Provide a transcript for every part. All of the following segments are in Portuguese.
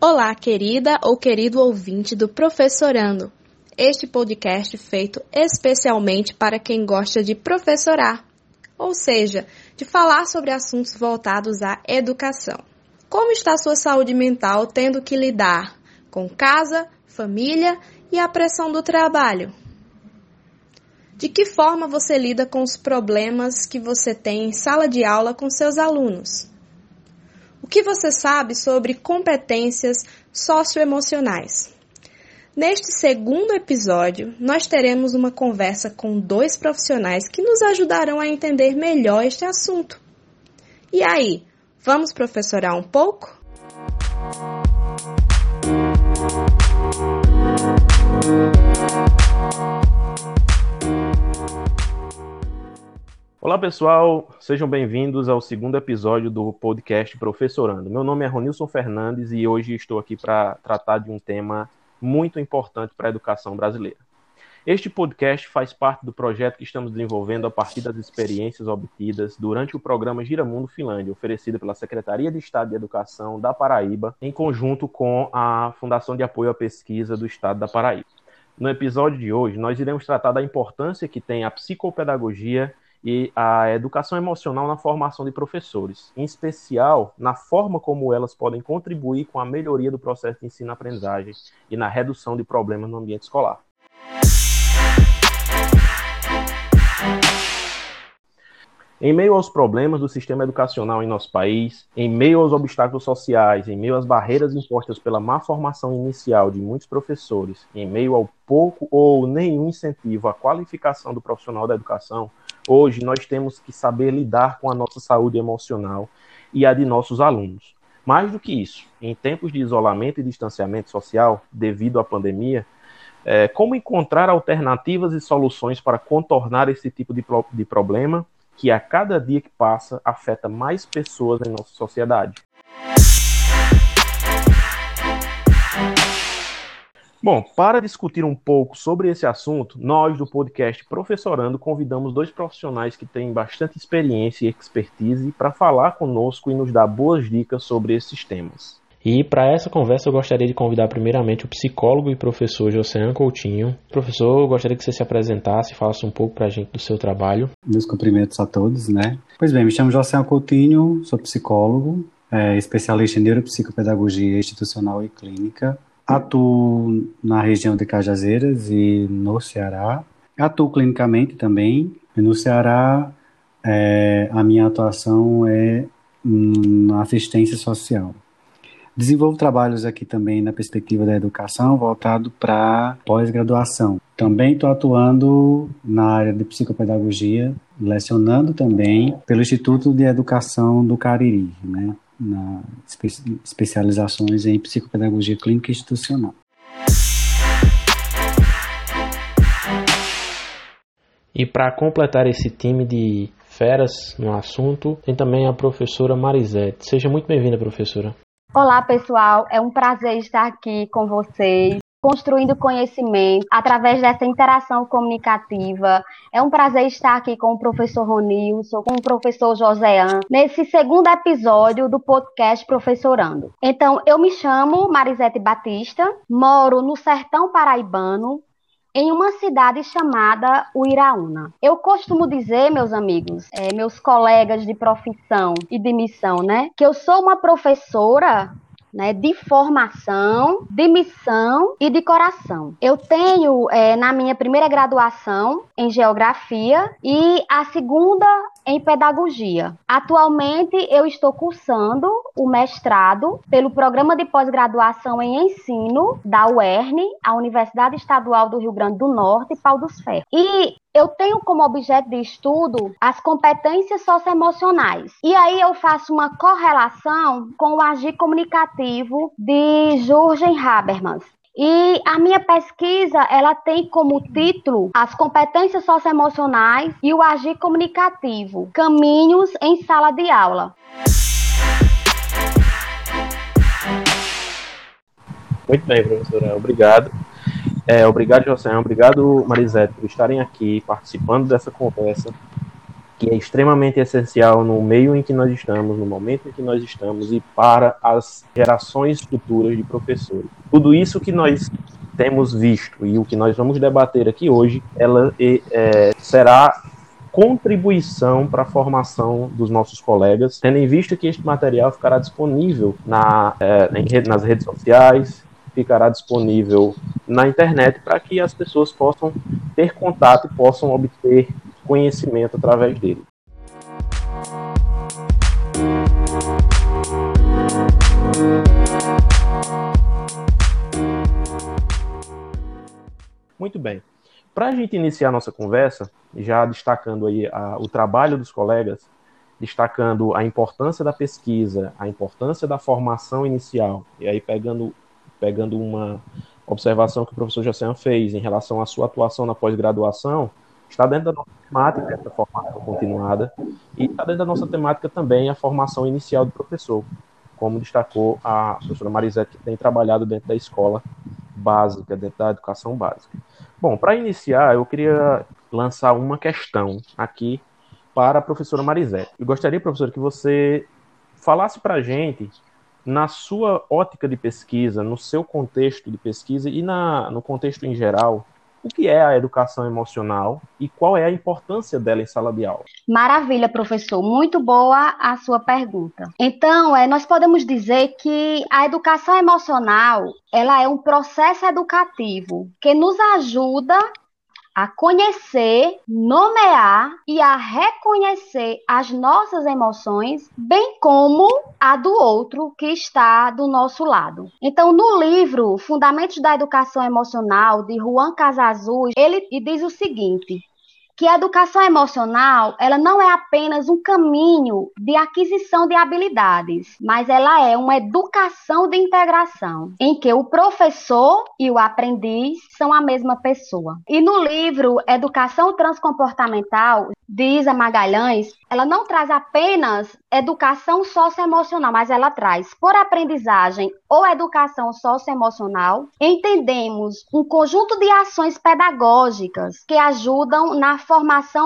Olá, querida ou querido ouvinte do Professorando. Este podcast feito especialmente para quem gosta de professorar, ou seja, de falar sobre assuntos voltados à educação. Como está sua saúde mental tendo que lidar com casa, família e a pressão do trabalho? De que forma você lida com os problemas que você tem em sala de aula com seus alunos? O que você sabe sobre competências socioemocionais? Neste segundo episódio, nós teremos uma conversa com dois profissionais que nos ajudarão a entender melhor este assunto. E aí, vamos professorar um pouco? Olá pessoal, sejam bem-vindos ao segundo episódio do podcast Professorando. Meu nome é Ronilson Fernandes e hoje estou aqui para tratar de um tema muito importante para a educação brasileira. Este podcast faz parte do projeto que estamos desenvolvendo a partir das experiências obtidas durante o programa Giramundo Finlândia, oferecido pela Secretaria de Estado de Educação da Paraíba, em conjunto com a Fundação de Apoio à Pesquisa do Estado da Paraíba. No episódio de hoje, nós iremos tratar da importância que tem a psicopedagogia e a educação emocional na formação de professores, em especial na forma como elas podem contribuir com a melhoria do processo de ensino-aprendizagem e na redução de problemas no ambiente escolar. Em meio aos problemas do sistema educacional em nosso país, em meio aos obstáculos sociais, em meio às barreiras impostas pela má formação inicial de muitos professores, em meio ao pouco ou nenhum incentivo à qualificação do profissional da educação, Hoje nós temos que saber lidar com a nossa saúde emocional e a de nossos alunos. Mais do que isso, em tempos de isolamento e distanciamento social devido à pandemia, é, como encontrar alternativas e soluções para contornar esse tipo de, pro de problema que a cada dia que passa afeta mais pessoas em nossa sociedade? Bom, para discutir um pouco sobre esse assunto, nós do podcast Professorando convidamos dois profissionais que têm bastante experiência e expertise para falar conosco e nos dar boas dicas sobre esses temas. E para essa conversa eu gostaria de convidar primeiramente o psicólogo e professor Josean Coutinho. Professor, eu gostaria que você se apresentasse e falasse um pouco para a gente do seu trabalho. Meus cumprimentos a todos, né? Pois bem, me chamo Josean Coutinho, sou psicólogo, é, especialista em neuropsicopedagogia institucional e clínica, Atuo na região de Cajazeiras e no Ceará. Atuo clinicamente também. No Ceará, é, a minha atuação é na assistência social. Desenvolvo trabalhos aqui também na perspectiva da educação, voltado para pós-graduação. Também estou atuando na área de psicopedagogia, lecionando também pelo Instituto de Educação do Cariri, né? Na espe especializações em psicopedagogia clínica institucional. E para completar esse time de feras no assunto, tem também a professora Marisete. Seja muito bem-vinda, professora. Olá, pessoal. É um prazer estar aqui com vocês construindo conhecimento através dessa interação comunicativa. É um prazer estar aqui com o professor Ronilson, com o professor Joséan, nesse segundo episódio do podcast Professorando. Então, eu me chamo Marisete Batista, moro no sertão paraibano, em uma cidade chamada Uiraúna. Eu costumo dizer, meus amigos, é, meus colegas de profissão e de missão, né, que eu sou uma professora né, de formação, de missão e de coração. Eu tenho é, na minha primeira graduação em geografia e a segunda em pedagogia. Atualmente eu estou cursando o mestrado pelo programa de pós-graduação em ensino da UERN, a Universidade Estadual do Rio Grande do Norte, Pau dos Ferros. E eu tenho como objeto de estudo as competências socioemocionais. E aí eu faço uma correlação com o agir comunicativo de Jürgen Habermas. E a minha pesquisa, ela tem como título as competências socioemocionais e o agir comunicativo, caminhos em sala de aula. Muito bem, professora, obrigado. É, obrigado, José, obrigado, Marisete, por estarem aqui participando dessa conversa que é extremamente essencial no meio em que nós estamos, no momento em que nós estamos e para as gerações futuras de professores. Tudo isso que nós temos visto e o que nós vamos debater aqui hoje, ela é, será contribuição para a formação dos nossos colegas, tendo em vista que este material ficará disponível na, é, nas redes sociais, ficará disponível na internet para que as pessoas possam ter contato e possam obter conhecimento através dele. Muito bem. Para a gente iniciar a nossa conversa, já destacando aí a, o trabalho dos colegas, destacando a importância da pesquisa, a importância da formação inicial, e aí pegando, pegando uma observação que o professor Jacian fez em relação à sua atuação na pós-graduação, está dentro da nossa temática essa formação continuada, e está dentro da nossa temática também a formação inicial do professor, como destacou a professora Marisete, que tem trabalhado dentro da escola básica, dentro da educação básica. Bom, para iniciar, eu queria lançar uma questão aqui para a professora Marisete. Eu gostaria, professora, que você falasse para a gente, na sua ótica de pesquisa, no seu contexto de pesquisa e na, no contexto em geral, o que é a educação emocional e qual é a importância dela em sala de aula? Maravilha, professor. Muito boa a sua pergunta. Então, é, nós podemos dizer que a educação emocional ela é um processo educativo que nos ajuda a conhecer, nomear e a reconhecer as nossas emoções, bem como a do outro que está do nosso lado. Então, no livro Fundamentos da Educação Emocional de Juan Casazul, ele diz o seguinte: que a educação emocional, ela não é apenas um caminho de aquisição de habilidades, mas ela é uma educação de integração, em que o professor e o aprendiz são a mesma pessoa. E no livro Educação Transcomportamental, de Isa Magalhães, ela não traz apenas educação socioemocional, mas ela traz, por aprendizagem ou educação socioemocional, entendemos um conjunto de ações pedagógicas que ajudam na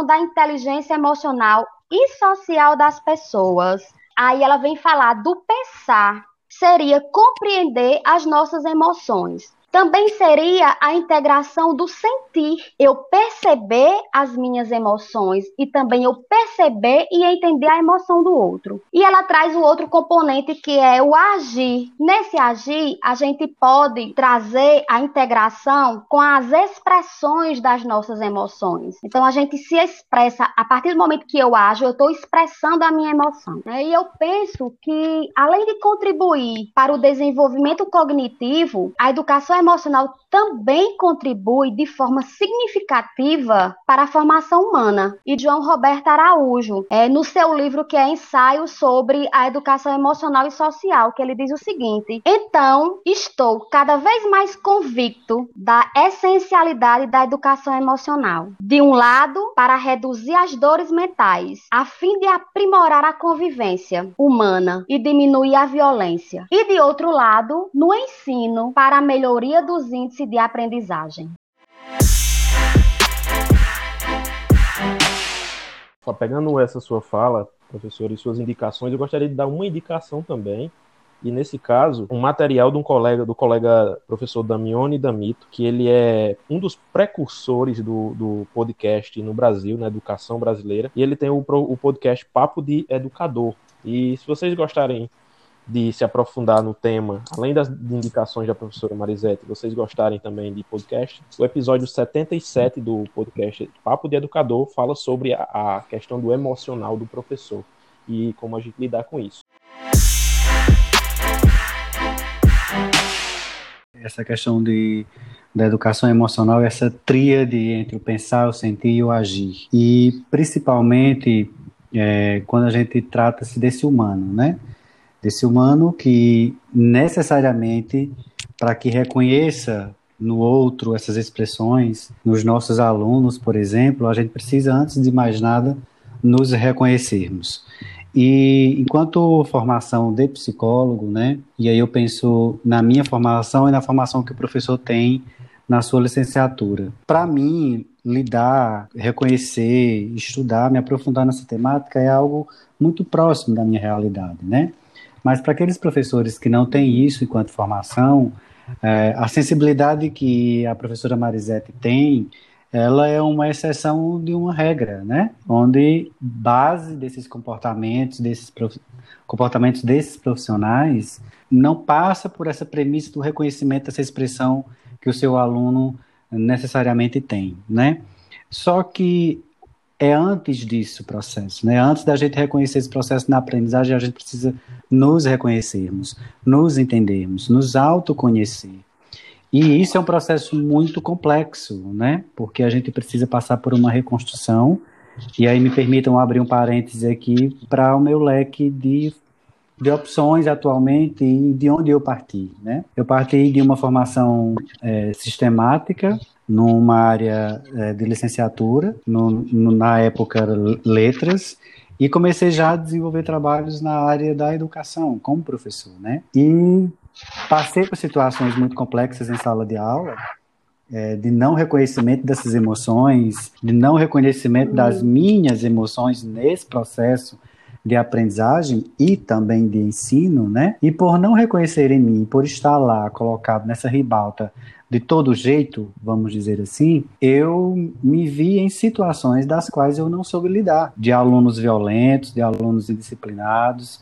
da inteligência emocional e social das pessoas. Aí ela vem falar do pensar, seria compreender as nossas emoções. Também seria a integração do sentir, eu perceber as minhas emoções e também eu perceber e entender a emoção do outro. E ela traz o outro componente que é o agir. Nesse agir, a gente pode trazer a integração com as expressões das nossas emoções. Então a gente se expressa a partir do momento que eu ajo, eu estou expressando a minha emoção. E eu penso que além de contribuir para o desenvolvimento cognitivo, a educação emocional também contribui de forma significativa para a formação humana. E João Roberto Araújo, é, no seu livro que é Ensaio sobre a Educação Emocional e Social, que ele diz o seguinte: Então, estou cada vez mais convicto da essencialidade da educação emocional. De um lado, para reduzir as dores mentais, a fim de aprimorar a convivência humana e diminuir a violência. E de outro lado, no ensino para a melhoria melhoria dos índices de aprendizagem. Pegando essa sua fala, professor, e suas indicações, eu gostaria de dar uma indicação também, e nesse caso, um material de um colega, do colega professor Damione Damito, que ele é um dos precursores do, do podcast no Brasil, na educação brasileira, e ele tem o, o podcast Papo de Educador. E se vocês gostarem de se aprofundar no tema, além das indicações da professora Marisete, vocês gostarem também de podcast, o episódio 77 do podcast Papo de Educador fala sobre a, questão do emocional do professor e como a gente lidar com isso. Essa questão de, da educação emocional, essa tríade entre o pensar, o sentir e o agir. E principalmente é, quando a gente trata-se desse humano, né? Desse humano que necessariamente para que reconheça no outro essas expressões, nos nossos alunos, por exemplo, a gente precisa antes de mais nada nos reconhecermos. E enquanto formação de psicólogo, né? E aí eu penso na minha formação e na formação que o professor tem na sua licenciatura. Para mim, lidar, reconhecer, estudar, me aprofundar nessa temática é algo muito próximo da minha realidade, né? Mas para aqueles professores que não têm isso enquanto formação, é, a sensibilidade que a professora Marisete tem, ela é uma exceção de uma regra, né? Onde base desses comportamentos, desses comportamentos desses profissionais, não passa por essa premissa do reconhecimento dessa expressão que o seu aluno necessariamente tem, né? Só que é antes disso o processo, né? Antes da gente reconhecer esse processo na aprendizagem, a gente precisa nos reconhecermos, nos entendermos, nos autoconhecer. E isso é um processo muito complexo, né? Porque a gente precisa passar por uma reconstrução. E aí me permitam abrir um parêntese aqui para o meu leque de de opções atualmente e de onde eu parti. Né? Eu parti de uma formação é, sistemática numa área é, de licenciatura, no, no, na época letras, e comecei já a desenvolver trabalhos na área da educação como professor, né? E passei por situações muito complexas em sala de aula, é, de não reconhecimento dessas emoções, de não reconhecimento das minhas emoções nesse processo de aprendizagem e também de ensino, né? E por não reconhecer em mim, por estar lá colocado nessa ribalta de todo jeito, vamos dizer assim, eu me vi em situações das quais eu não soube lidar, de alunos violentos, de alunos indisciplinados,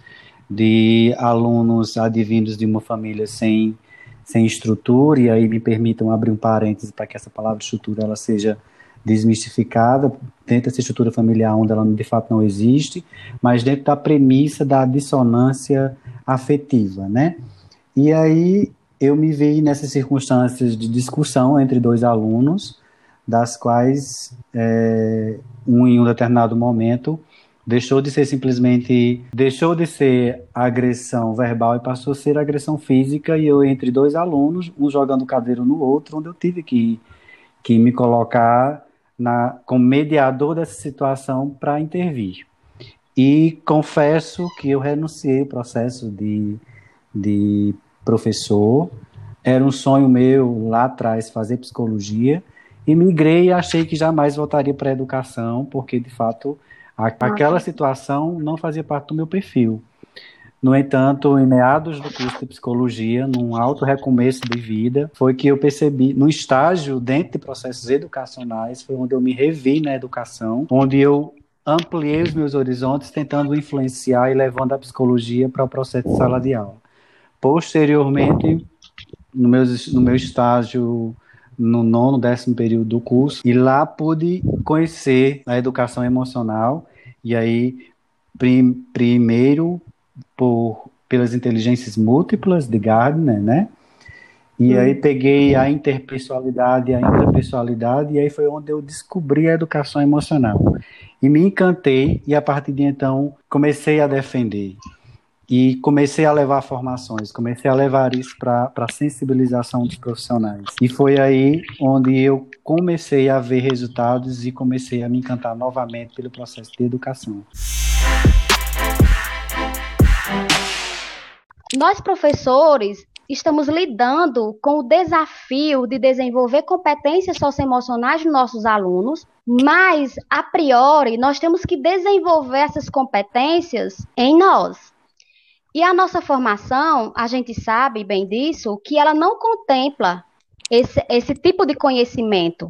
de alunos advindos de uma família sem sem estrutura, e aí me permitam abrir um parêntese para que essa palavra estrutura ela seja desmistificada dentro dessa estrutura familiar onde ela de fato não existe, mas dentro da premissa da dissonância afetiva, né? E aí eu me vi nessas circunstâncias de discussão entre dois alunos, das quais é, um em um determinado momento deixou de ser simplesmente deixou de ser agressão verbal e passou a ser agressão física e eu entre dois alunos um jogando cadeiro no outro onde eu tive que que me colocar na, como mediador dessa situação para intervir. E confesso que eu renunciei ao processo de, de professor. Era um sonho meu lá atrás fazer psicologia e migrei e achei que jamais voltaria para a educação, porque de fato a, aquela situação não fazia parte do meu perfil. No entanto, em meados do curso de psicologia, num alto recomeço de vida, foi que eu percebi, no estágio dentro de processos educacionais, foi onde eu me revi na educação, onde eu ampliei os meus horizontes, tentando influenciar e levando a psicologia para o processo de sala de aula. Posteriormente, no meu, no meu estágio no nono, décimo período do curso, e lá pude conhecer a educação emocional, e aí, prim, primeiro, por, pelas inteligências múltiplas de Gardner, né? E hum. aí peguei a interpessoalidade e a intrapessoalidade, e aí foi onde eu descobri a educação emocional. E me encantei, e a partir de então comecei a defender. E comecei a levar formações, comecei a levar isso para a sensibilização dos profissionais. E foi aí onde eu comecei a ver resultados e comecei a me encantar novamente pelo processo de educação. Nós, professores, estamos lidando com o desafio de desenvolver competências socioemocionais nos nossos alunos, mas, a priori, nós temos que desenvolver essas competências em nós. E a nossa formação, a gente sabe bem disso, que ela não contempla esse, esse tipo de conhecimento.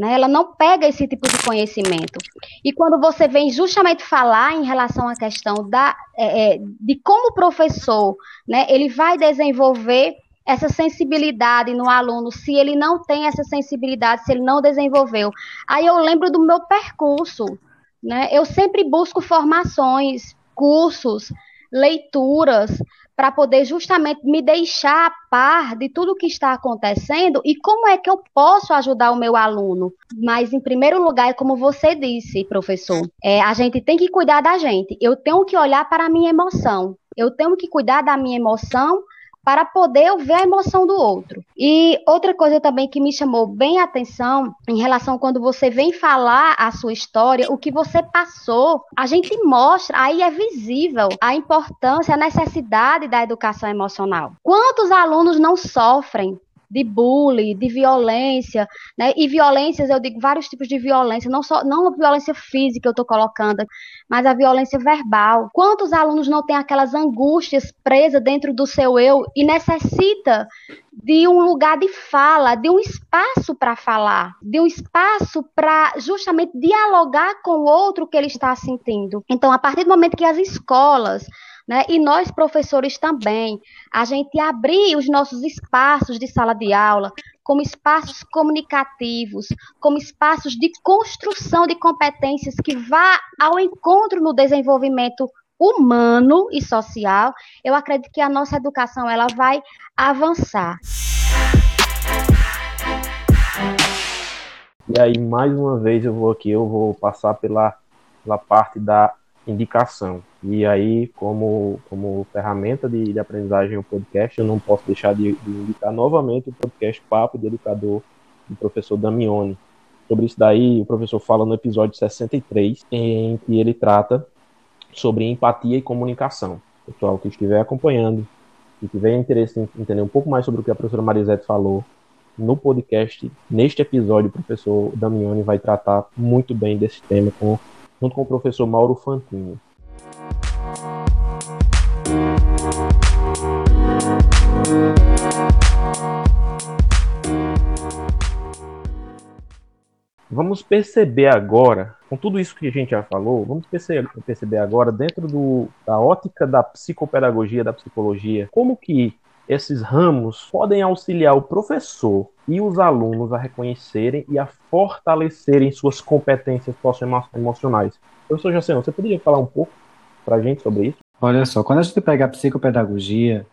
Né? Ela não pega esse tipo de conhecimento. E quando você vem justamente falar em relação à questão da, é, é, de como o professor né, ele vai desenvolver essa sensibilidade no aluno, se ele não tem essa sensibilidade, se ele não desenvolveu. Aí eu lembro do meu percurso. Né? Eu sempre busco formações, cursos, leituras, para poder justamente me deixar a par de tudo que está acontecendo e como é que eu posso ajudar o meu aluno. Mas, em primeiro lugar, é como você disse, professor, é, a gente tem que cuidar da gente. Eu tenho que olhar para a minha emoção. Eu tenho que cuidar da minha emoção para poder ver a emoção do outro. E outra coisa também que me chamou bem a atenção em relação quando você vem falar a sua história, o que você passou, a gente mostra, aí é visível a importância, a necessidade da educação emocional. Quantos alunos não sofrem de bullying, de violência, né? E violências, eu digo vários tipos de violência, não só não a violência física eu estou colocando, mas a violência verbal. Quantos alunos não têm aquelas angústias presas dentro do seu eu e necessita de um lugar de fala, de um espaço para falar, de um espaço para justamente dialogar com o outro que ele está sentindo. Então, a partir do momento que as escolas né, e nós professores também, a gente abrir os nossos espaços de sala de aula como espaços comunicativos, como espaços de construção de competências que vá ao encontro no desenvolvimento humano e social, eu acredito que a nossa educação ela vai avançar. E aí, mais uma vez, eu vou aqui, eu vou passar pela, pela parte da indicação. E aí, como, como ferramenta de, de aprendizagem o podcast, eu não posso deixar de, de indicar novamente o podcast Papo de Educador do professor Damione. Sobre isso daí, o professor fala no episódio 63, em que ele trata sobre empatia e comunicação. Pessoal que estiver acompanhando, que tiver interesse em entender um pouco mais sobre o que a professora Marisete falou no podcast, neste episódio, o professor Damione vai tratar muito bem desse tema, com, junto com o professor Mauro Fantini. Vamos perceber agora, com tudo isso que a gente já falou, vamos perceber, agora, dentro do, da ótica da psicopedagogia, da psicologia, como que esses ramos podem auxiliar o professor e os alunos a reconhecerem e a fortalecerem suas competências socioemocionais. Professor Jaceno, você poderia falar um pouco para a gente sobre isso? Olha só, quando a gente pega a psicopedagogia,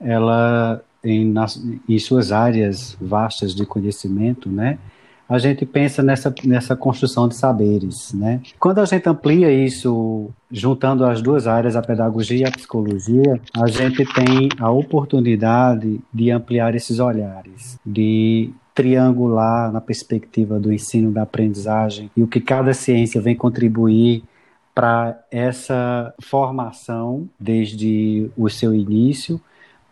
ela, em, nas, em suas áreas vastas de conhecimento, né, a gente pensa nessa, nessa construção de saberes, né? Quando a gente amplia isso, juntando as duas áreas, a pedagogia e a psicologia, a gente tem a oportunidade de ampliar esses olhares, de triangular na perspectiva do ensino, da aprendizagem e o que cada ciência vem contribuir para essa formação desde o seu início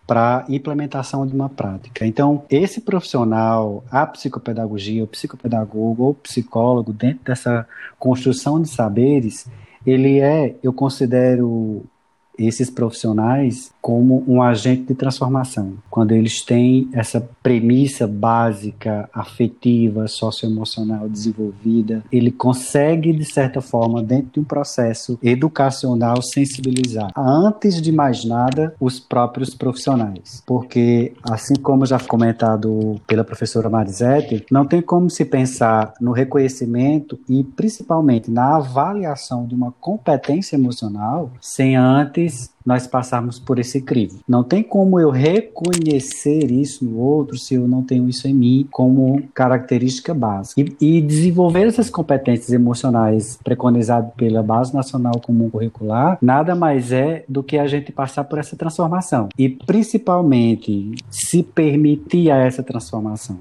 para implementação de uma prática. Então, esse profissional, a psicopedagogia, o psicopedagogo ou psicólogo, dentro dessa construção de saberes, ele é, eu considero esses profissionais como um agente de transformação. Quando eles têm essa premissa básica, afetiva, socioemocional desenvolvida, ele consegue, de certa forma, dentro de um processo educacional, sensibilizar, antes de mais nada, os próprios profissionais. Porque, assim como já comentado pela professora Marisete, não tem como se pensar no reconhecimento e, principalmente, na avaliação de uma competência emocional sem antes nós passarmos por esse crivo. Não tem como eu reconhecer isso no outro se eu não tenho isso em mim como característica básica. E, e desenvolver essas competências emocionais preconizadas pela Base Nacional Comum Curricular nada mais é do que a gente passar por essa transformação. E principalmente se permitir a essa transformação.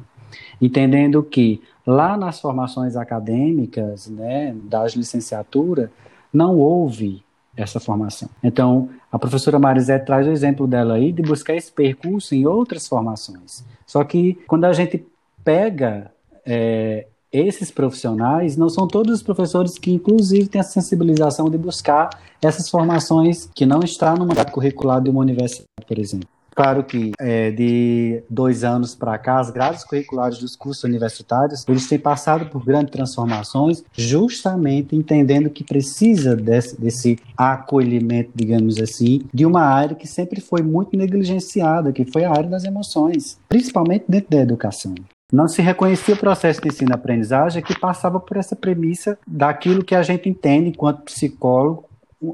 Entendendo que lá nas formações acadêmicas, né, das licenciaturas, não houve essa formação. Então, a professora Marisé traz o exemplo dela aí de buscar esse percurso em outras formações. Só que quando a gente pega é, esses profissionais, não são todos os professores que, inclusive, têm a sensibilização de buscar essas formações que não está no mandato curricular de uma universidade, por exemplo. Claro que é, de dois anos para cá, as grades curriculares dos cursos universitários, eles têm passado por grandes transformações, justamente entendendo que precisa desse, desse acolhimento, digamos assim, de uma área que sempre foi muito negligenciada, que foi a área das emoções, principalmente dentro da educação. Não se reconhecia o processo de ensino-aprendizagem que passava por essa premissa daquilo que a gente entende enquanto psicólogo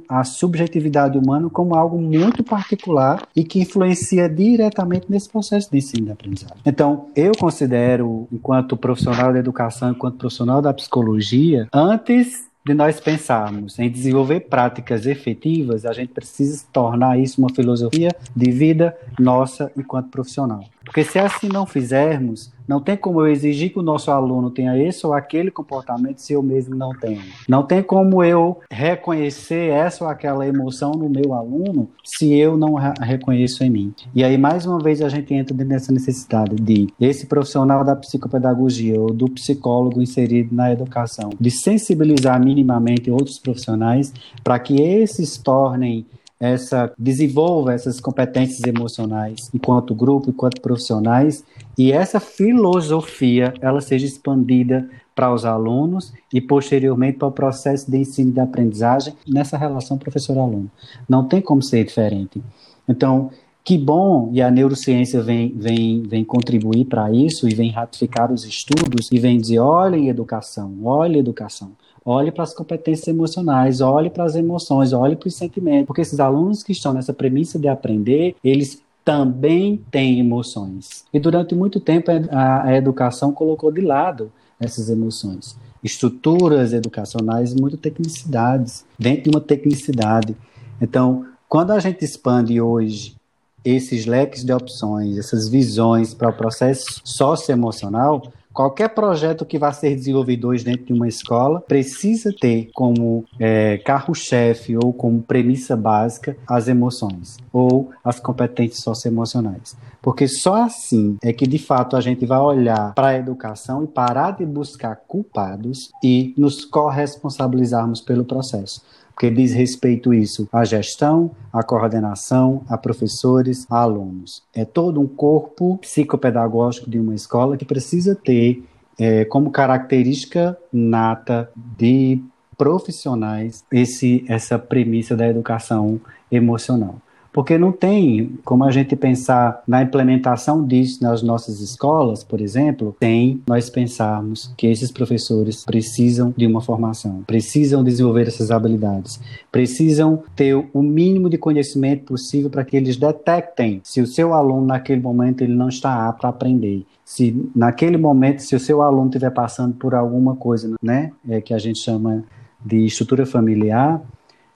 a subjetividade humana como algo muito particular e que influencia diretamente nesse processo de ensino e aprendizagem. Então, eu considero, enquanto profissional da educação, enquanto profissional da psicologia, antes de nós pensarmos em desenvolver práticas efetivas, a gente precisa tornar isso uma filosofia de vida nossa enquanto profissional. Porque se assim não fizermos, Não tem como eu exigir que o nosso aluno tenha esse ou aquele comportamento se eu mesmo não tenho. Não tem como eu reconhecer essa ou aquela emoção no meu aluno se eu não reconheço em mim. E aí, mais uma vez, a gente entra nessa necessidade de esse profissional da psicopedagogia ou do psicólogo inserido na educação, de sensibilizar minimamente outros profissionais para que esses tornem essa desenvolva essas competências emocionais enquanto grupo, enquanto profissionais e essa filosofia ela seja expandida para os alunos e posteriormente para o processo de ensino e de aprendizagem nessa relação professor-aluno. Não tem como ser diferente. Então, que bom, e a neurociência vem, vem, vem contribuir para isso e vem ratificar os estudos e vem dizer: olhem educação, olhe educação. Olhe para as competências emocionais, olhe para as emoções, olhe para os sentimentos, porque esses alunos que estão nessa premissa de aprender, eles também têm emoções. E durante muito tempo a educação colocou de lado essas emoções. Estruturas educacionais, muito tecnicidades, dentro de uma tecnicidade. Então, quando a gente expande hoje esses leques de opções, essas visões para o processo socioemocional, Qualquer projeto que vá ser desenvolvido hoje dentro de uma escola precisa ter como é, carro-chefe ou como premissa básica as emoções ou as competências socioemocionais. Porque só assim é que de fato a gente vai olhar para a educação e parar de buscar culpados e nos corresponsabilizarmos pelo processo porque diz respeito isso à gestão, à coordenação, a professores, a alunos. É todo um corpo psicopedagógico de uma escola que precisa ter é, como característica nata de profissionais esse, essa premissa da educação emocional. Porque não tem como a gente pensar na implementação disso nas nossas escolas, por exemplo, sem nós pensarmos que esses professores precisam de uma formação, precisam desenvolver essas habilidades, precisam ter o mínimo de conhecimento possível para que eles detectem se o seu aluno naquele momento ele não está apto a aprender, se naquele momento, se o seu aluno estiver passando por alguma coisa, né, é, que a gente chama de estrutura familiar,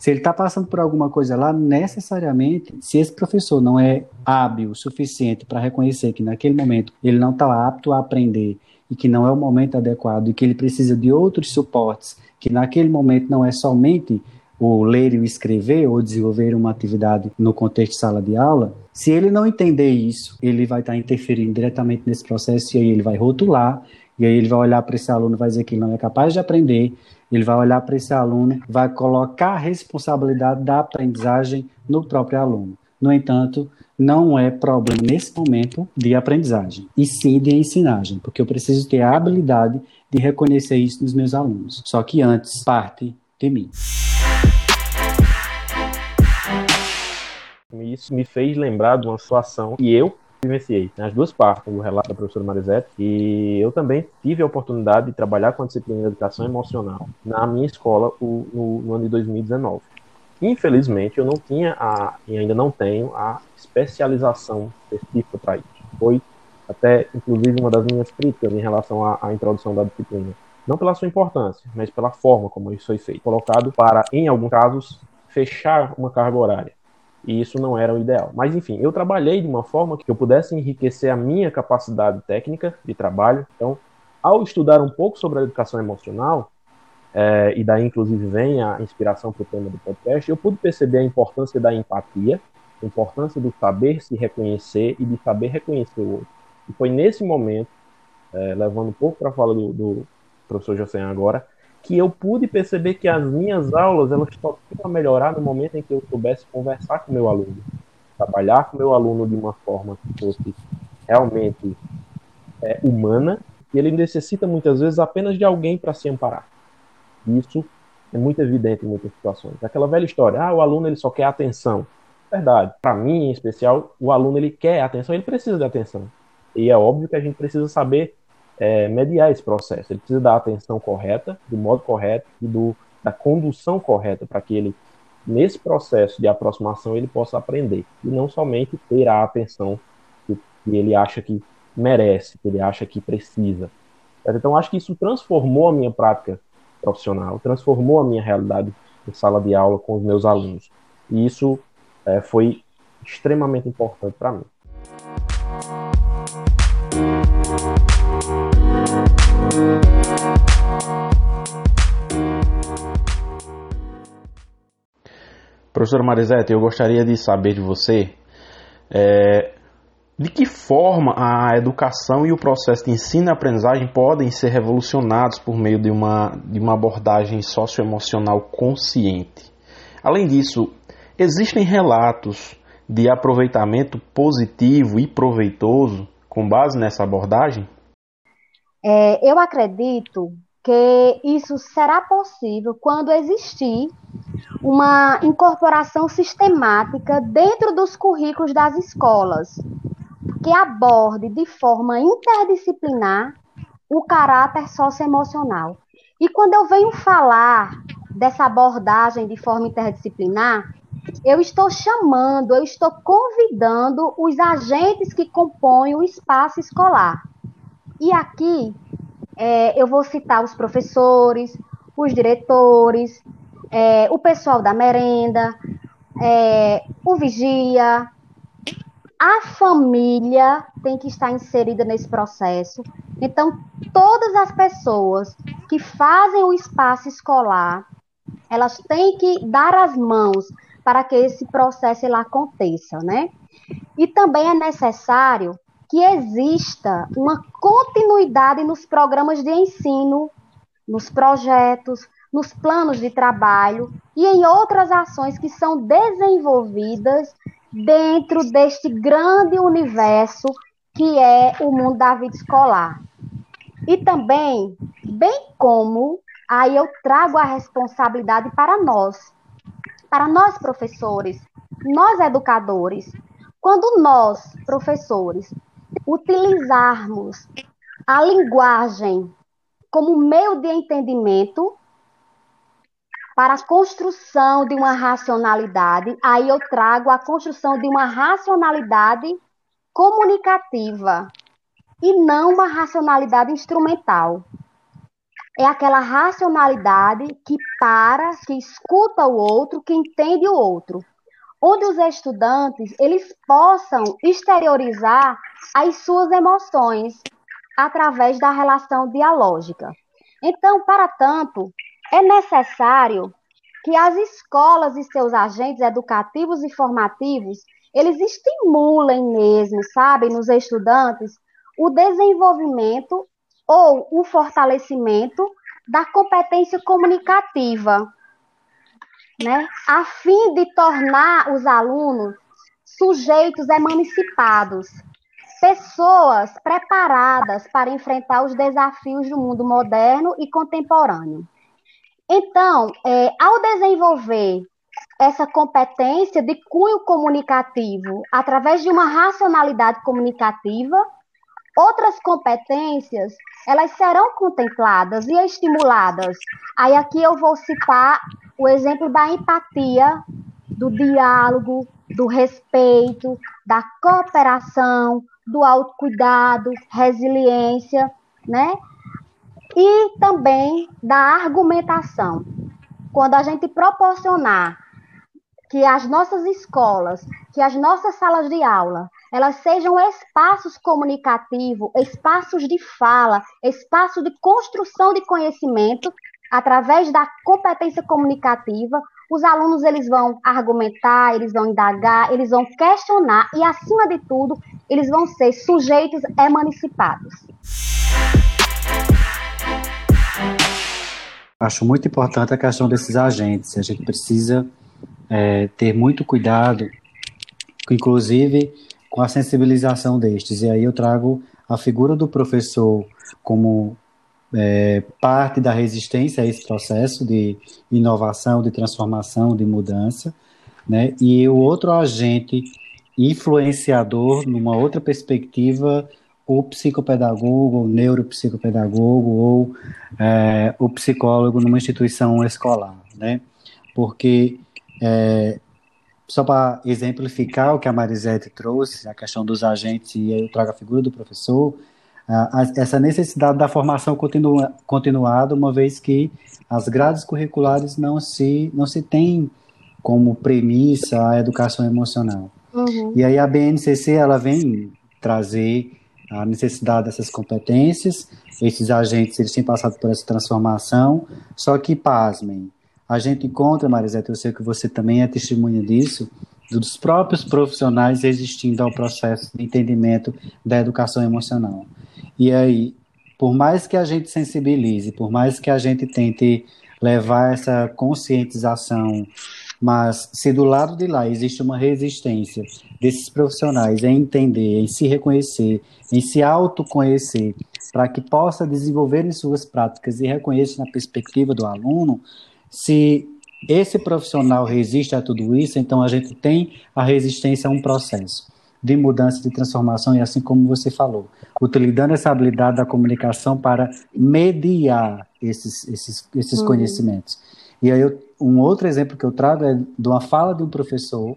se ele está passando por alguma coisa lá, necessariamente, se esse professor não é hábil o suficiente para reconhecer que naquele momento ele não está apto a aprender e que não é o momento adequado e que ele precisa de outros suportes, que naquele momento não é somente o ler e o escrever ou desenvolver uma atividade no contexto de sala de aula, se ele não entender isso, ele vai estar tá interferindo diretamente nesse processo e aí ele vai rotular, e aí ele vai olhar para esse aluno e vai dizer que ele não é capaz de aprender, ele vai olhar para esse aluno, vai colocar a responsabilidade da aprendizagem no próprio aluno. No entanto, não é problema nesse momento de aprendizagem, e sim de ensinagem, porque eu preciso ter a habilidade de reconhecer isso nos meus alunos. Só que antes parte de mim. Isso me fez lembrar de uma situação que eu vivenciei nas né, duas partes, o relato da professora Marisette, e eu também tive a oportunidade de trabalhar com a disciplina de educação emocional na minha escola o, no, no, ano de 2019. Infelizmente, eu não tinha a, e ainda não tenho a especialização específica para isso. Foi até, inclusive, uma das minhas críticas em relação à, à introdução da disciplina. Não pela sua importância, mas pela forma como isso foi feito. Colocado para, em alguns casos, fechar uma carga horária e isso não era o ideal. Mas enfim, eu trabalhei de uma forma que eu pudesse enriquecer a minha capacidade técnica de trabalho. Então, ao estudar um pouco sobre a educação emocional, é, e daí inclusive vem a inspiração para o tema do podcast, eu pude perceber a importância da empatia, a importância do saber se reconhecer e de saber reconhecer o outro. E foi nesse momento, é, levando um pouco para a fala do, do professor José agora, que eu pude perceber que as minhas aulas elas só iam melhorar no momento em que eu soubesse conversar com meu aluno, trabalhar com meu aluno de uma forma que fosse realmente é, humana, e ele necessita muitas vezes apenas de alguém para se amparar. Isso é muito evidente em muitas situações. Aquela velha história, ah, o aluno ele só quer atenção. Verdade. Para mim, em especial, o aluno ele quer atenção, ele precisa de atenção. E é óbvio que a gente precisa saber é, mediar esse processo. Ele precisa dar a atenção correta, do modo correto e do, da condução correta para que ele, nesse processo de aproximação, ele possa aprender. E não somente ter a atenção que, que ele acha que merece, que ele acha que precisa. Então, acho que isso transformou a minha prática profissional, transformou a minha realidade em sala de aula com os meus alunos. E isso é, foi extremamente importante para mim. Professora Marisete, eu gostaria de saber de você é, de que forma a educação e o processo de ensino e aprendizagem podem ser revolucionados por meio de uma, de uma abordagem socioemocional consciente. Além disso, existem relatos de aproveitamento positivo e proveitoso com base nessa abordagem? É, eu acredito que isso será possível quando existir uma incorporação sistemática dentro dos currículos das escolas, que aborde de forma interdisciplinar o caráter socioemocional. E quando eu venho falar dessa abordagem de forma interdisciplinar, eu estou chamando, eu estou convidando os agentes que compõem o espaço escolar. E aqui é, eu vou citar os professores, os diretores, é, o pessoal da merenda, é, o vigia, a família tem que estar inserida nesse processo. Então, todas as pessoas que fazem o espaço escolar, elas têm que dar as mãos para que esse processo ele aconteça, né? E também é necessário que exista uma continuidade nos programas de ensino, nos projetos, nos planos de trabalho e em outras ações que são desenvolvidas dentro deste grande universo que é o mundo da vida escolar. E também, bem como aí eu trago a responsabilidade para nós, para nós professores, nós educadores. Quando nós, professores, utilizarmos a linguagem como meio de entendimento para a construção de uma racionalidade, aí eu trago a construção de uma racionalidade comunicativa e não uma racionalidade instrumental é aquela racionalidade que para, que escuta o outro, que entende o outro. Onde os estudantes eles possam exteriorizar as suas emoções através da relação dialógica. Então, para tanto, é necessário que as escolas e seus agentes educativos e formativos, eles estimulem mesmo, sabe, nos estudantes, o desenvolvimento ou o fortalecimento da competência comunicativa, né, a fim de tornar os alunos sujeitos emancipados, pessoas preparadas para enfrentar os desafios do mundo moderno e contemporâneo. Então, é, ao desenvolver essa competência de cunho comunicativo através de uma racionalidade comunicativa, outras competências elas serão contempladas e estimuladas. Aí aqui eu vou citar o exemplo da empatia, do diálogo, do respeito, da cooperação, do autocuidado, resiliência, né? E também da argumentação. Quando a gente proporcionar que as nossas escolas, que as nossas salas de aula elas sejam espaços comunicativos, espaços de fala, espaços de construção de conhecimento através da competência comunicativa. Os alunos eles vão argumentar, eles vão indagar, eles vão questionar e, acima de tudo, eles vão ser sujeitos emancipados. Acho muito importante a questão desses agentes. A gente precisa é, ter muito cuidado, inclusive com a sensibilização destes. E aí eu trago a figura do professor como é, parte da resistência a esse processo de inovação, de transformação, de mudança, né? E o outro agente influenciador, numa outra perspectiva, o psicopedagogo, o neuropsicopedagogo ou é, o psicólogo numa instituição escolar, né? Porque é, só para exemplificar o que a Marisete trouxe, a questão dos agentes, e eu trago a figura do professor, essa necessidade da formação continua, continuada, uma vez que as grades curriculares não se, não se tem como premissa a educação emocional. Uhum. E aí a BNCC ela vem trazer a necessidade dessas competências, esses agentes eles têm passado por essa transformação, só que, pasmem, a gente encontra, Marisete, eu sei que você também é testemunha disso, dos próprios profissionais resistindo ao processo de entendimento da educação emocional. E aí, por mais que a gente sensibilize, por mais que a gente tente levar essa conscientização, mas se do lado de lá existe uma resistência desses profissionais em entender, em se reconhecer, em se autoconhecer, para que possa desenvolver em suas práticas e reconheça na perspectiva do aluno, se esse profissional resiste a tudo isso, então a gente tem a resistência a um processo de mudança, de transformação, e assim como você falou, utilizando essa habilidade da comunicação para mediar esses, esses, esses uhum. conhecimentos. E aí, eu, um outro exemplo que eu trago é de uma fala de um professor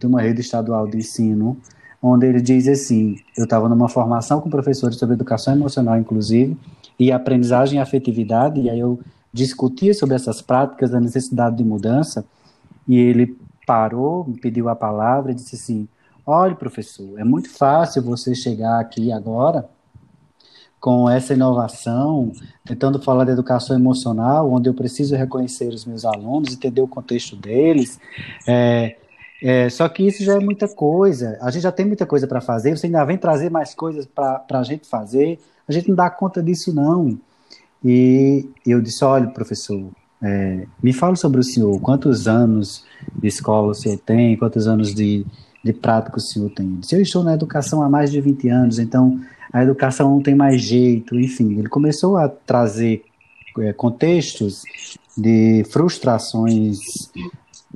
de uma rede estadual de ensino, onde ele diz assim: eu estava numa formação com professores sobre educação emocional, inclusive, e aprendizagem e afetividade, e aí eu discutia sobre essas práticas, da necessidade de mudança, e ele parou, me pediu a palavra e disse assim: Olha, professor, é muito fácil você chegar aqui agora com essa inovação, tentando falar de educação emocional, onde eu preciso reconhecer os meus alunos, entender o contexto deles. É, é, só que isso já é muita coisa. A gente já tem muita coisa para fazer. Você ainda vem trazer mais coisas para a gente fazer. A gente não dá conta disso, não. E eu disse: olha, professor, é, me fala sobre o senhor. Quantos anos de escola o senhor tem? Quantos anos de, de prática o senhor tem. Se eu estou na educação há mais de 20 anos, então a educação não tem mais jeito, enfim, ele começou a trazer é, contextos de frustrações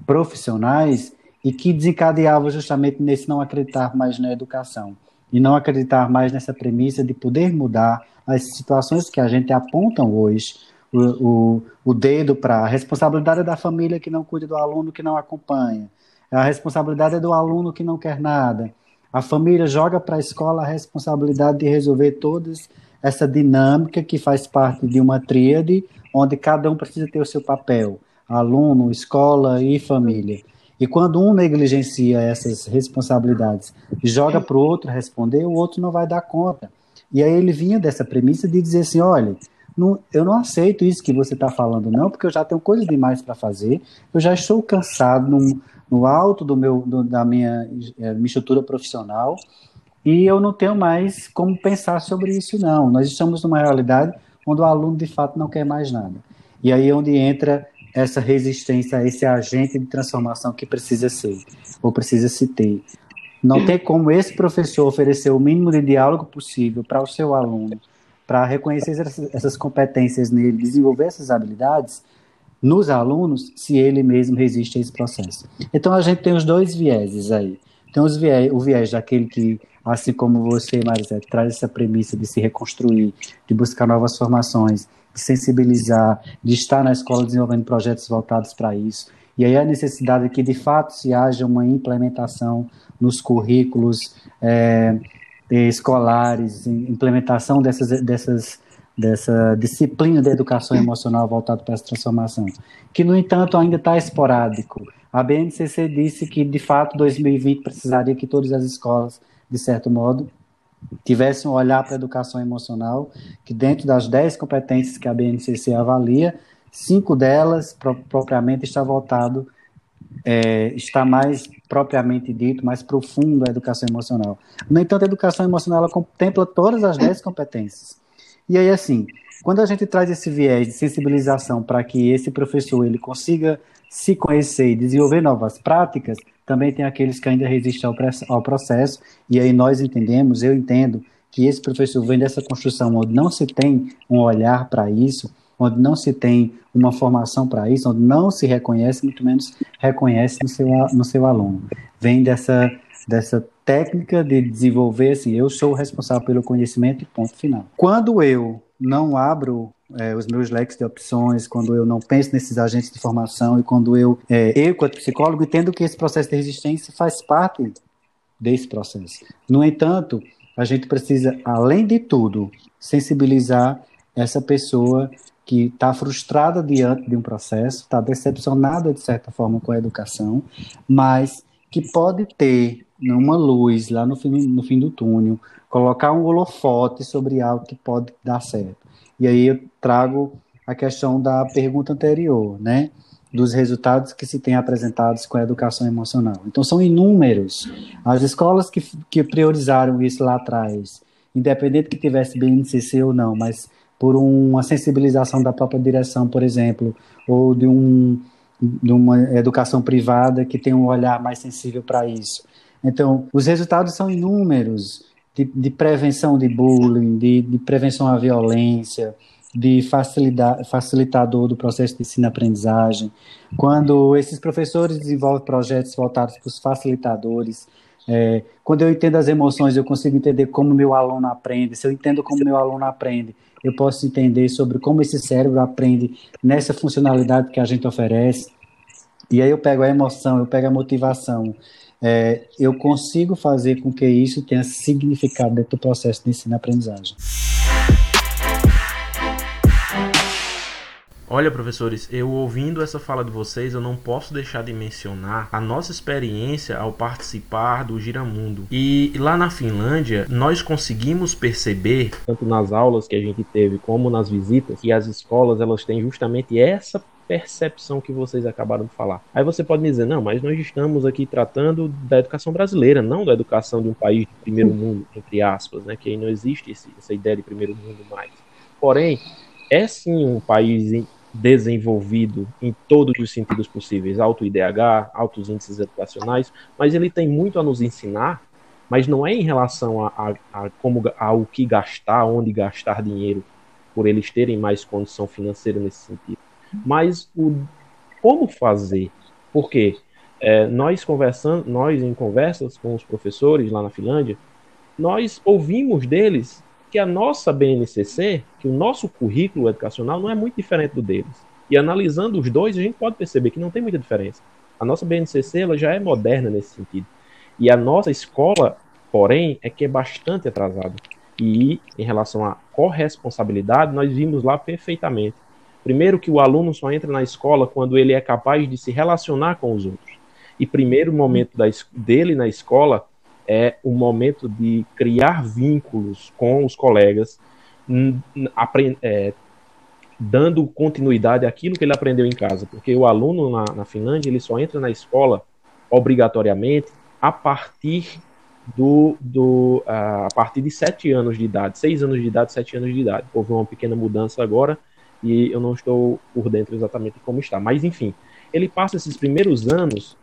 profissionais e que desencadeavam justamente nesse não acreditar mais na educação e não acreditar mais nessa premissa de poder mudar as situações que a gente apontam hoje o, o, o dedo para a responsabilidade da família que não cuida do aluno que não acompanha, a responsabilidade é do aluno que não quer nada. A família joga para a escola a responsabilidade de resolver toda essa dinâmica que faz parte de uma tríade, onde cada um precisa ter o seu papel: aluno, escola e família. E quando um negligencia essas responsabilidades e joga para o outro responder, o outro não vai dar conta. E aí ele vinha dessa premissa de dizer assim: olha, não, eu não aceito isso que você está falando, não, porque eu já tenho coisas demais para fazer, eu já estou cansado no alto do meu, do, da minha, é, minha estrutura profissional e eu não tenho mais como pensar sobre isso, não. Nós estamos numa realidade onde o aluno de fato não quer mais nada. E aí é onde entra essa resistência esse agente de transformação que precisa ser, ou precisa se ter. Não tem como esse professor oferecer o mínimo de diálogo possível para o seu aluno, para reconhecer essas competências nele, desenvolver essas habilidades, nos alunos se ele mesmo resiste a esse processo. Então a gente tem os dois vieses aí. Tem os viés, o viés daquele que, assim como você, Marisete, traz essa premissa de se reconstruir, de buscar novas formações, de sensibilizar, de estar na escola desenvolvendo projetos voltados para isso. E aí a necessidade de que de fato se haja uma implementação nos currículos é, escolares, implementação dessas, dessas dessa disciplina da educação emocional voltada para essa transformação, que, no entanto, ainda está esporádico. A BNCC disse que, de fato, 2020 precisaria que todas as escolas, de certo modo, tivessem um olhar para a educação emocional, que dentro das 10 competências que a BNCC avalia, cinco delas, pro, propriamente, está voltado, é, está mais propriamente dito, mais profundo a educação emocional. No entanto, a educação emocional contempla todas as 10 competências. E aí, assim, quando a gente traz esse viés de sensibilização para que esse professor ele consiga se conhecer e desenvolver novas práticas, também tem aqueles que ainda resistem ao processo, e aí nós entendemos, eu entendo, que esse professor vem dessa construção onde não se tem um olhar para isso, onde não se tem uma formação para isso, onde não se reconhece, muito menos reconhece no seu, no seu aluno. Vem dessa, dessa técnica de desenvolver assim, eu sou o responsável pelo conhecimento e ponto final. Quando eu não abro é, os meus leques de opções, quando eu não penso nesses agentes de formação e quando eu, é, eu, quanto psicólogo, entendo que esse processo de resistência faz parte desse processo. No entanto, a gente precisa, além de tudo, sensibilizar essa pessoa que está frustrada diante de um processo, está decepcionada de certa forma com a educação, mas que pode ter uma luz lá no fim, no fim do túnel, colocar um holofote sobre algo que pode dar certo. E aí eu trago a questão da pergunta anterior, né? Dos resultados que se tem apresentados com a educação emocional. Então, são inúmeros. As escolas que, que priorizaram isso lá atrás, independente que tivesse BNCC ou não, mas por uma sensibilização da própria direção, por exemplo, ou de, um, de uma educação privada que tem um olhar mais sensível para isso. Então, os resultados são inúmeros de, de prevenção de bullying, de, de prevenção à violência, de facilitador do processo de ensino-aprendizagem. Quando esses professores desenvolvem projetos voltados para os facilitadores, é, quando eu entendo as emoções, eu consigo entender como meu aluno aprende. Se eu entendo como meu aluno aprende, eu posso entender sobre como esse cérebro aprende nessa funcionalidade que a gente oferece. E aí eu pego a emoção, eu pego a motivação, é, eu consigo fazer com que isso tenha significado dentro do processo de ensino-aprendizagem. Olha, professores, eu ouvindo essa fala de vocês, eu não posso deixar de mencionar a nossa experiência ao participar do Giramundo. E lá na Finlândia, nós conseguimos perceber, tanto nas aulas que a gente teve como nas visitas, que as escolas elas têm justamente essa percepção que vocês acabaram de falar. Aí você pode me dizer, não, mas nós estamos aqui tratando da educação brasileira, não da educação de um país de primeiro mundo, entre aspas, né? Que aí não existe esse, essa ideia de primeiro mundo mais. Porém, é sim um país desenvolvido em todos os sentidos possíveis, alto IDH, altos índices educacionais, mas ele tem muito a nos ensinar, mas não é em relação a, a, a como ao que gastar, onde gastar dinheiro, por eles terem mais condição financeira nesse sentido, mas o como fazer, porque é, nós conversando, nós em conversas com os professores lá na Finlândia, nós ouvimos deles que a nossa BNCC, que o nosso currículo educacional não é muito diferente do deles. E analisando os dois, a gente pode perceber que não tem muita diferença. A nossa BNCC ela já é moderna nesse sentido. E a nossa escola, porém, é que é bastante atrasada. E em relação à corresponsabilidade, nós vimos lá perfeitamente. Primeiro que o aluno só entra na escola quando ele é capaz de se relacionar com os outros. E primeiro momento da, dele na escola é o momento de criar vínculos com os colegas, é, dando continuidade àquilo que ele aprendeu em casa, porque o aluno na, na Finlândia ele só entra na escola obrigatoriamente a partir do, do a partir de sete anos de idade, seis anos de idade, sete anos de idade. Houve uma pequena mudança agora e eu não estou por dentro exatamente como está, mas enfim, ele passa esses primeiros anos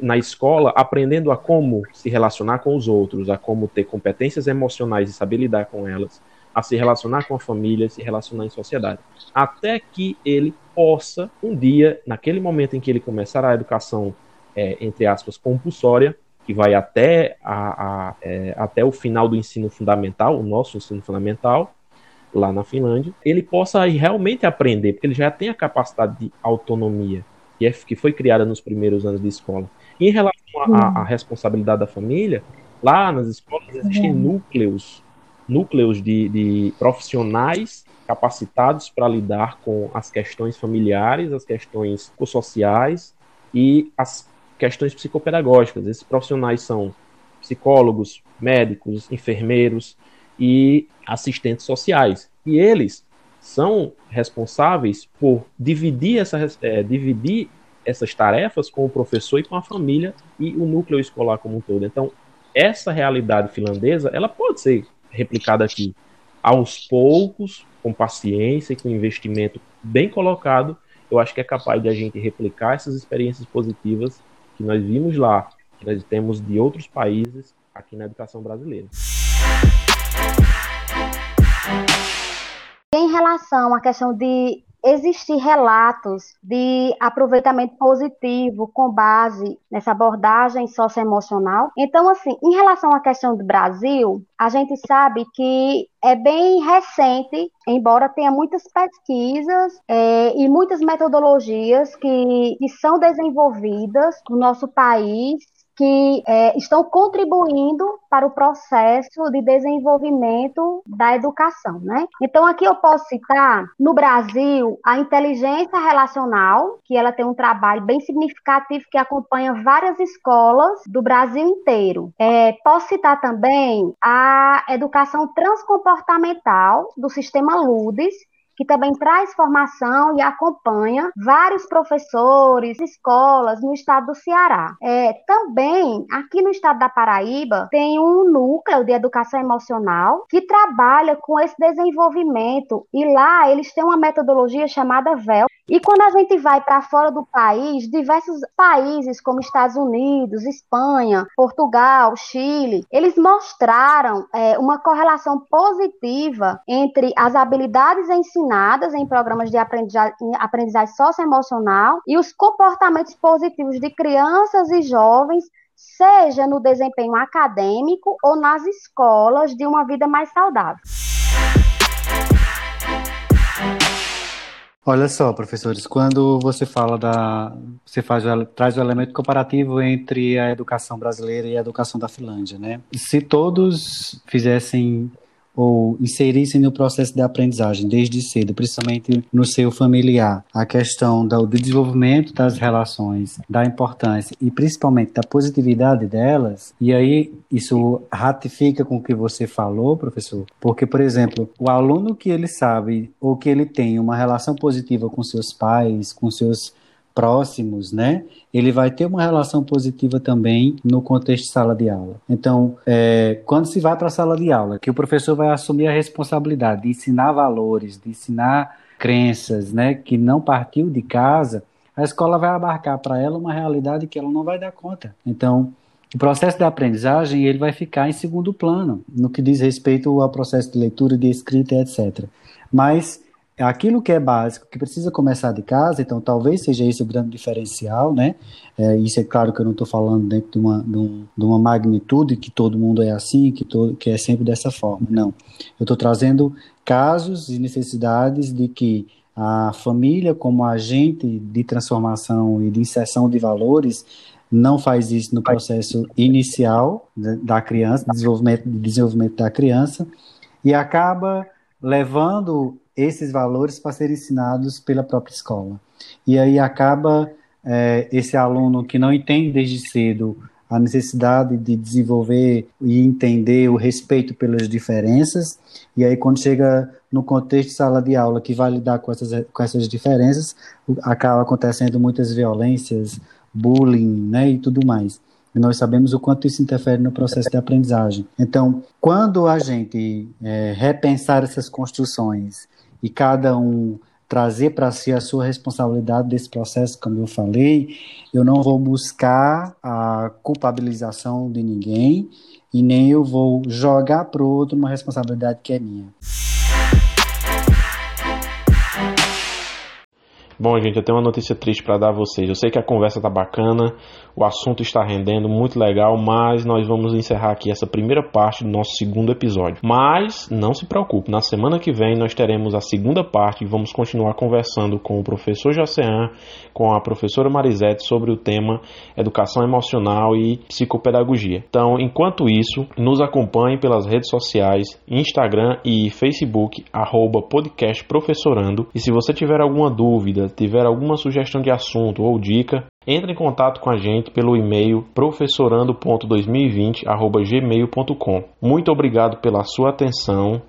na escola aprendendo a como se relacionar com os outros, a como ter competências emocionais e saber lidar com elas, a se relacionar com a família, se relacionar em sociedade, até que ele possa um dia, naquele momento em que ele começar a educação é, entre aspas compulsória, que vai até, a, a é, até o final do ensino fundamental, o nosso ensino fundamental, lá na Finlândia, ele possa realmente aprender, porque ele já tem a capacidade de autonomia que, é, que foi criada nos primeiros anos de escola. E em relação à responsabilidade da família, lá nas escolas existem uhum. núcleos, núcleos de, de profissionais capacitados para lidar com as questões familiares, as questões sociais e as questões psicopedagógicas. Esses profissionais são psicólogos, médicos, enfermeiros e assistentes sociais. E eles são responsáveis por dividir, essa, é, dividir essas tarefas com o professor e com a família e o núcleo escolar como um todo. Então, essa realidade finlandesa, ela pode ser replicada aqui aos poucos, com paciência e com investimento bem colocado, eu acho que é capaz de a gente replicar essas experiências positivas que nós vimos lá, que nós temos de outros países aqui na educação brasileira. Relação à questão de existir relatos de aproveitamento positivo com base nessa abordagem socioemocional. Então, assim, em relação à questão do Brasil, a gente sabe que é bem recente, embora tenha muitas pesquisas é, e muitas metodologias que, que são desenvolvidas no nosso país que é, estão contribuindo para o processo de desenvolvimento da educação, né? Então aqui eu posso citar no Brasil a inteligência relacional, que ela tem um trabalho bem significativo que acompanha várias escolas do Brasil inteiro. É, posso citar também a educação transcomportamental do sistema LUDES, que também traz formação e acompanha vários professores, escolas no estado do Ceará. É, também, aqui no estado da Paraíba, tem um núcleo de educação emocional que trabalha com esse desenvolvimento e lá eles têm uma metodologia chamada VEL. E quando a gente vai para fora do país, diversos países como Estados Unidos, Espanha, Portugal, Chile, eles mostraram é, uma correlação positiva entre as habilidades ensinadas em programas de aprendizagem, aprendizagem socioemocional e os comportamentos positivos de crianças e jovens, seja no desempenho acadêmico ou nas escolas de uma vida mais saudável. Olha só, professores, quando você fala da. Você faz, traz o elemento comparativo entre a educação brasileira e a educação da Finlândia, né? Se todos fizessem ou inserissem no processo de aprendizagem desde cedo, principalmente no seu familiar, a questão do desenvolvimento das relações, da importância e principalmente da positividade delas, e aí isso ratifica com o que você falou, professor, porque, por exemplo, o aluno que ele sabe ou que ele tem uma relação positiva com seus pais, com seus próximos, né? Ele vai ter uma relação positiva também no contexto de sala de aula. Então, é, quando se vai para a sala de aula, que o professor vai assumir a responsabilidade de ensinar valores, de ensinar crenças, né? Que não partiu de casa, a escola vai abarcar para ela uma realidade que ela não vai dar conta. Então, o processo de aprendizagem ele vai ficar em segundo plano no que diz respeito ao processo de leitura, de escrita, etc. Mas aquilo que é básico, que precisa começar de casa, então talvez seja esse o grande diferencial, né? É, isso é claro que eu não estou falando dentro de uma, de, um, de, uma magnitude que todo mundo é assim, que, todo, que é sempre dessa forma. Não. Eu estou trazendo casos e necessidades de que a família, como agente de transformação e de inserção de valores, não faz isso no processo inicial da criança, desenvolvimento, desenvolvimento da criança, e acaba levando esses valores para serem ensinados pela própria escola. E aí acaba é, esse aluno que não entende desde cedo a necessidade de desenvolver e entender o respeito pelas diferenças, e aí quando chega no contexto de sala de aula que vai lidar com essas, com essas diferenças, acaba acontecendo muitas violências, bullying, né, e tudo mais. E nós sabemos o quanto isso interfere no processo de aprendizagem. Então, quando a gente é, repensar essas construções e cada um trazer para si a sua responsabilidade desse processo, como eu falei, eu não vou buscar a culpabilização de ninguém e nem eu vou jogar para outro uma responsabilidade que é minha. Bom, gente, eu tenho uma notícia triste para dar a vocês. Eu sei que a conversa tá bacana, o assunto está rendendo, muito legal, mas nós vamos encerrar aqui essa primeira parte do nosso segundo episódio. Mas não se preocupe, na semana que vem nós teremos a segunda parte e vamos continuar conversando com o professor Jocean, com a professora Marisete sobre o tema educação emocional e psicopedagogia. Então, enquanto isso, nos acompanhe pelas redes sociais, Instagram e Facebook, arroba podcast professorando. E se você tiver alguma dúvida, tiver alguma sugestão de assunto ou dica, entre em contato com a gente pelo e-mail professorando.2020@gmail.com. Muito obrigado pela sua atenção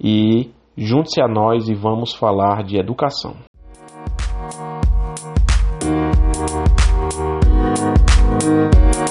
e junte-se a nós e vamos falar de educação. Música